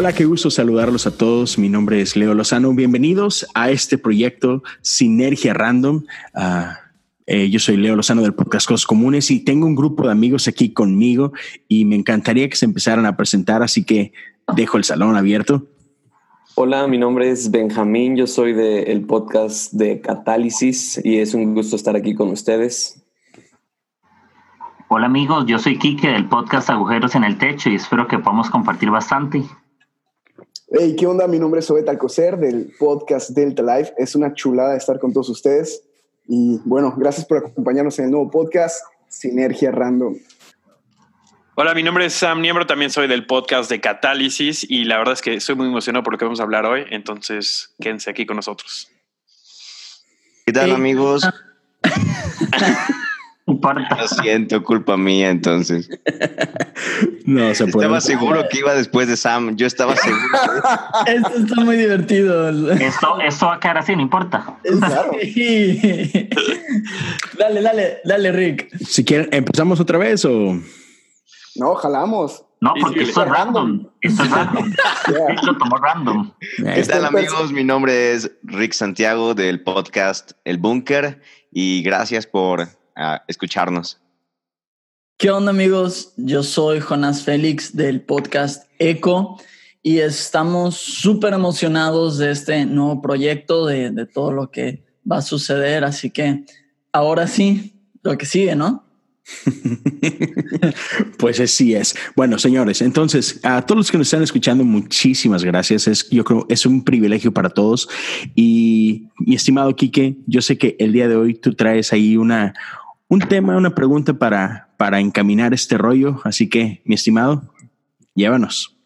Hola, qué gusto saludarlos a todos. Mi nombre es Leo Lozano. Bienvenidos a este proyecto Sinergia Random. Ah, eh, yo soy Leo Lozano del podcast Cosas Comunes y tengo un grupo de amigos aquí conmigo y me encantaría que se empezaran a presentar, así que dejo el salón abierto. Hola, mi nombre es Benjamín, yo soy del podcast de Catálisis y es un gusto estar aquí con ustedes. Hola amigos, yo soy Kike del podcast Agujeros en el Techo y espero que podamos compartir bastante. Hey, ¿qué onda? Mi nombre es Obet Alcocer del podcast Delta Life. Es una chulada estar con todos ustedes. Y bueno, gracias por acompañarnos en el nuevo podcast Sinergia Random. Hola, mi nombre es Sam Niembro, también soy del podcast de Catálisis y la verdad es que estoy muy emocionado por lo que vamos a hablar hoy, entonces quédense aquí con nosotros. ¿Qué tal amigos? Importa. Lo siento, culpa mía entonces. No se puede. Estaba seguro que iba después de Sam. Yo estaba seguro. Esto está muy divertido. Esto, esto va a quedar así, no importa. Claro. Sí. dale, dale, dale, Rick. Si quieren, ¿empezamos otra vez o...? No, jalamos. No, porque esto es random. Esto es random. Lo tomó random. ¿Qué tal amigos? Mi nombre es Rick Santiago del podcast El Búnker y gracias por ah, escucharnos. ¿Qué onda, amigos? Yo soy Jonas Félix del podcast Eco y estamos súper emocionados de este nuevo proyecto, de, de todo lo que va a suceder. Así que ahora sí, lo que sigue, ¿no? Pues así es. Bueno, señores, entonces a todos los que nos están escuchando, muchísimas gracias. Es, yo creo es un privilegio para todos. Y mi estimado Quique, yo sé que el día de hoy tú traes ahí una, un tema, una pregunta para, para encaminar este rollo. Así que, mi estimado, llévanos.